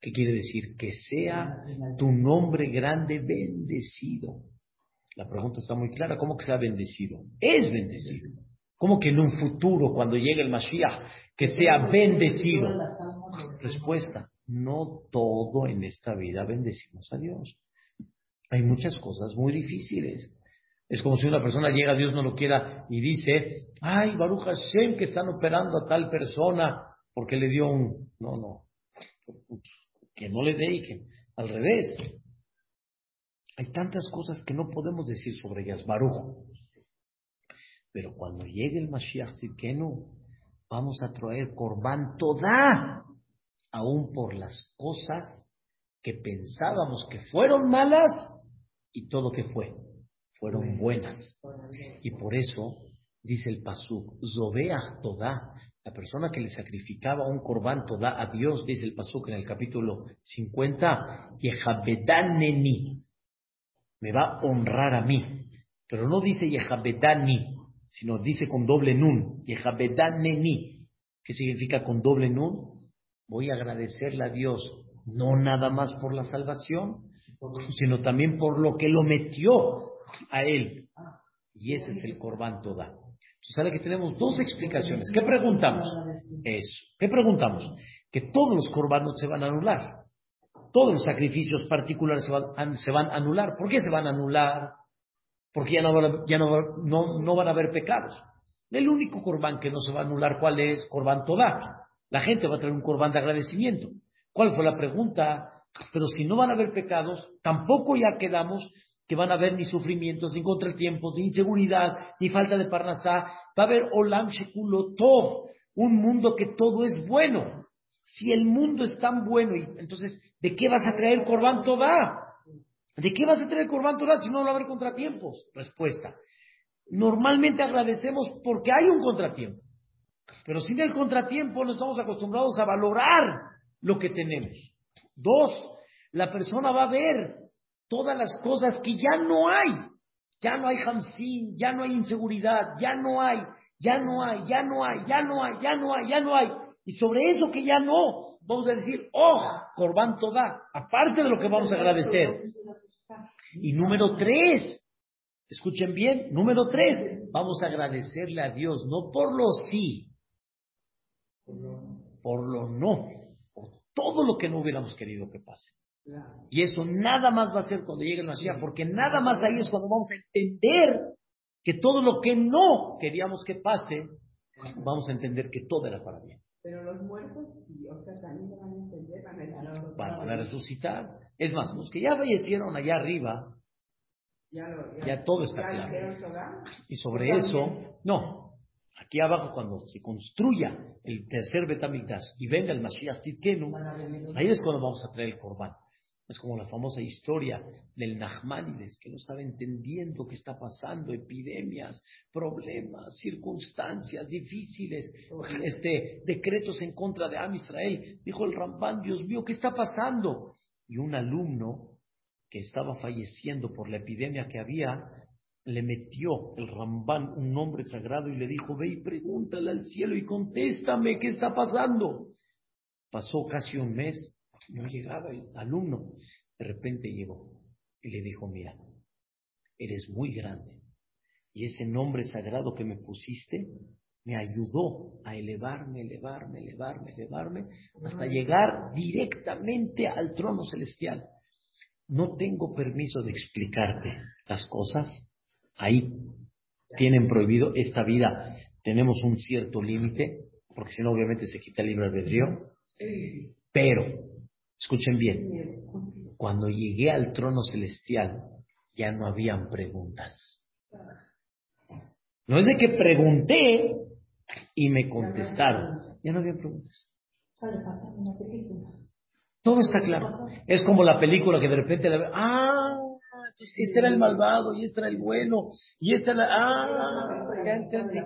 ¿Qué quiere decir? Que sea tu nombre grande bendecido. La pregunta está muy clara. ¿Cómo que sea bendecido? Es bendecido. ¿Cómo que en un futuro, cuando llegue el Mashiach, que sea bendecido? Respuesta. No todo en esta vida bendecimos a Dios. Hay muchas cosas muy difíciles. Es como si una persona llega, Dios no lo quiera, y dice, ay, Baruch Hashem, que están operando a tal persona porque le dio un... No, no. Que no le que... Al revés. Hay tantas cosas que no podemos decir sobre ellas, Baruch. Pero cuando llegue el Mashiach Tzidkenu, vamos a traer Corban toda, aún por las cosas que pensábamos que fueron malas y todo que fue, fueron buenas. Y por eso dice el Pasuk, Zobeach toda, la persona que le sacrificaba un Corban toda a Dios, dice el Pasuk en el capítulo 50, Yehabedaneni, me va a honrar a mí. Pero no dice Yehabedani, sino dice con doble nun, Yehabedaneni. ¿Qué significa con doble nun? Voy a agradecerle a Dios, no nada más por la salvación, sino también por lo que lo metió a él. Y ese es el Corban Toda. Entonces, sabe que tenemos dos explicaciones. ¿Qué preguntamos? Eso. ¿Qué preguntamos? Que todos los corbanos se van a anular. Todos los sacrificios particulares se van, se van a anular. ¿Por qué se van a anular? Porque ya no, van a, ya no, no, no van a haber pecados. El único corbán que no se va a anular, ¿cuál es? Corbán Todá. La gente va a traer un corbán de agradecimiento. ¿Cuál fue la pregunta? Pero si no van a haber pecados, tampoco ya quedamos que van a haber ni sufrimientos, ni contratiempos, ni inseguridad, ni falta de parnasá. Va a haber Olam Shekulo Tov, un mundo que todo es bueno. Si el mundo es tan bueno, entonces, ¿de qué vas a traer Corbán Todá? ¿De qué vas a traer Corbán Todá si no va a haber contratiempos? Respuesta. Normalmente agradecemos porque hay un contratiempo. Pero sin el contratiempo no estamos acostumbrados a valorar lo que tenemos. Dos, la persona va a ver todas las cosas que ya no hay. Ya no hay hamsin, ya no hay inseguridad, ya no hay, ya no hay, ya no hay, ya no hay, ya no hay, ya no hay. Y sobre eso que ya no, vamos a decir, oh, Corbán Toda, aparte de lo que vamos a agradecer. Y número tres, escuchen bien, número tres, vamos a agradecerle a Dios, no por lo sí, por lo no, por todo lo que no hubiéramos querido que pase. Y eso nada más va a ser cuando llegue el Mashiach, porque nada más ahí es cuando vamos a entender que todo lo que no queríamos que pase, vamos a entender que todo era para bien. Pero los muertos, sí, o sea, también van a entender, van a, van a resucitar. Es más, los que ya fallecieron allá arriba, ya, lo, ya, ya todo está ya claro. Y sobre eso, no, aquí abajo cuando se construya el tercer Betamigdash y venga el Mashiach Tzidkenu, ahí es cuando vamos a traer el Corban. Es como la famosa historia del Nachmanides, que no estaba entendiendo qué está pasando, epidemias, problemas, circunstancias difíciles, este, decretos en contra de Am Israel. Dijo el Ramban, Dios mío, ¿qué está pasando? Y un alumno que estaba falleciendo por la epidemia que había, le metió el Ramban un nombre sagrado y le dijo, ve y pregúntale al cielo y contéstame qué está pasando. Pasó casi un mes, no llegaba el alumno. De repente llegó y le dijo, mira, eres muy grande y ese nombre sagrado que me pusiste me ayudó a elevarme, elevarme, elevarme, elevarme, hasta llegar directamente al trono celestial. No tengo permiso de explicarte las cosas, ahí tienen prohibido esta vida. Tenemos un cierto límite, porque si no, obviamente se quita el libre albedrío. Pero, escuchen bien, cuando llegué al trono celestial, ya no habían preguntas. No es de que pregunté y me contestaron. Ya no había preguntas. Todo está claro. Es como la película que de repente la ve. Ah, este era el malvado y este era el bueno y este era ah ya entendí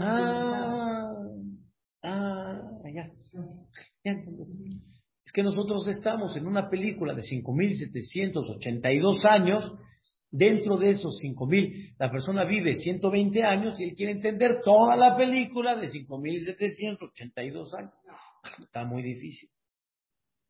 ah ah ya ya entendí es que nosotros estamos en una película de 5.782 años Dentro de esos 5.000, la persona vive 120 años y él quiere entender toda la película de 5.782 años. Está muy difícil.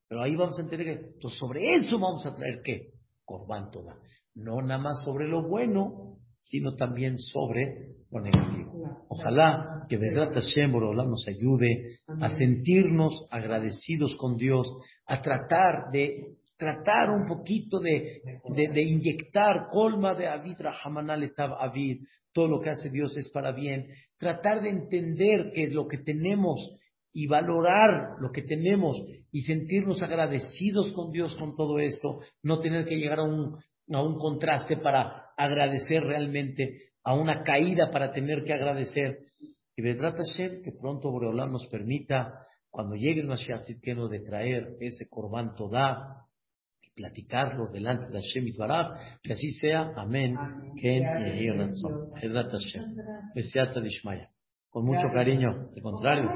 Pero ahí vamos a entender que, entonces sobre eso vamos a traer qué? Corban toda. No nada más sobre lo bueno, sino también sobre lo negativo. Ojalá que Vedrat Hashem nos ayude a sentirnos agradecidos con Dios, a tratar de tratar un poquito de, de, inyectar colma de Avid Rahamanal Etav Avid, todo lo que hace Dios es para bien, tratar de entender que lo que tenemos y valorar lo que tenemos y sentirnos agradecidos con Dios con todo esto, no tener que llegar a un, a un contraste para agradecer realmente, a una caída para tener que agradecer. Y Vedrat Hashem, que pronto Boreolán nos permita, cuando llegue el Mashiach de traer ese Corban Todá, platicarlo delante de Hashem y que así sea, amén, Ken y Vedrat Hashem, Con mucho cariño, al contrario.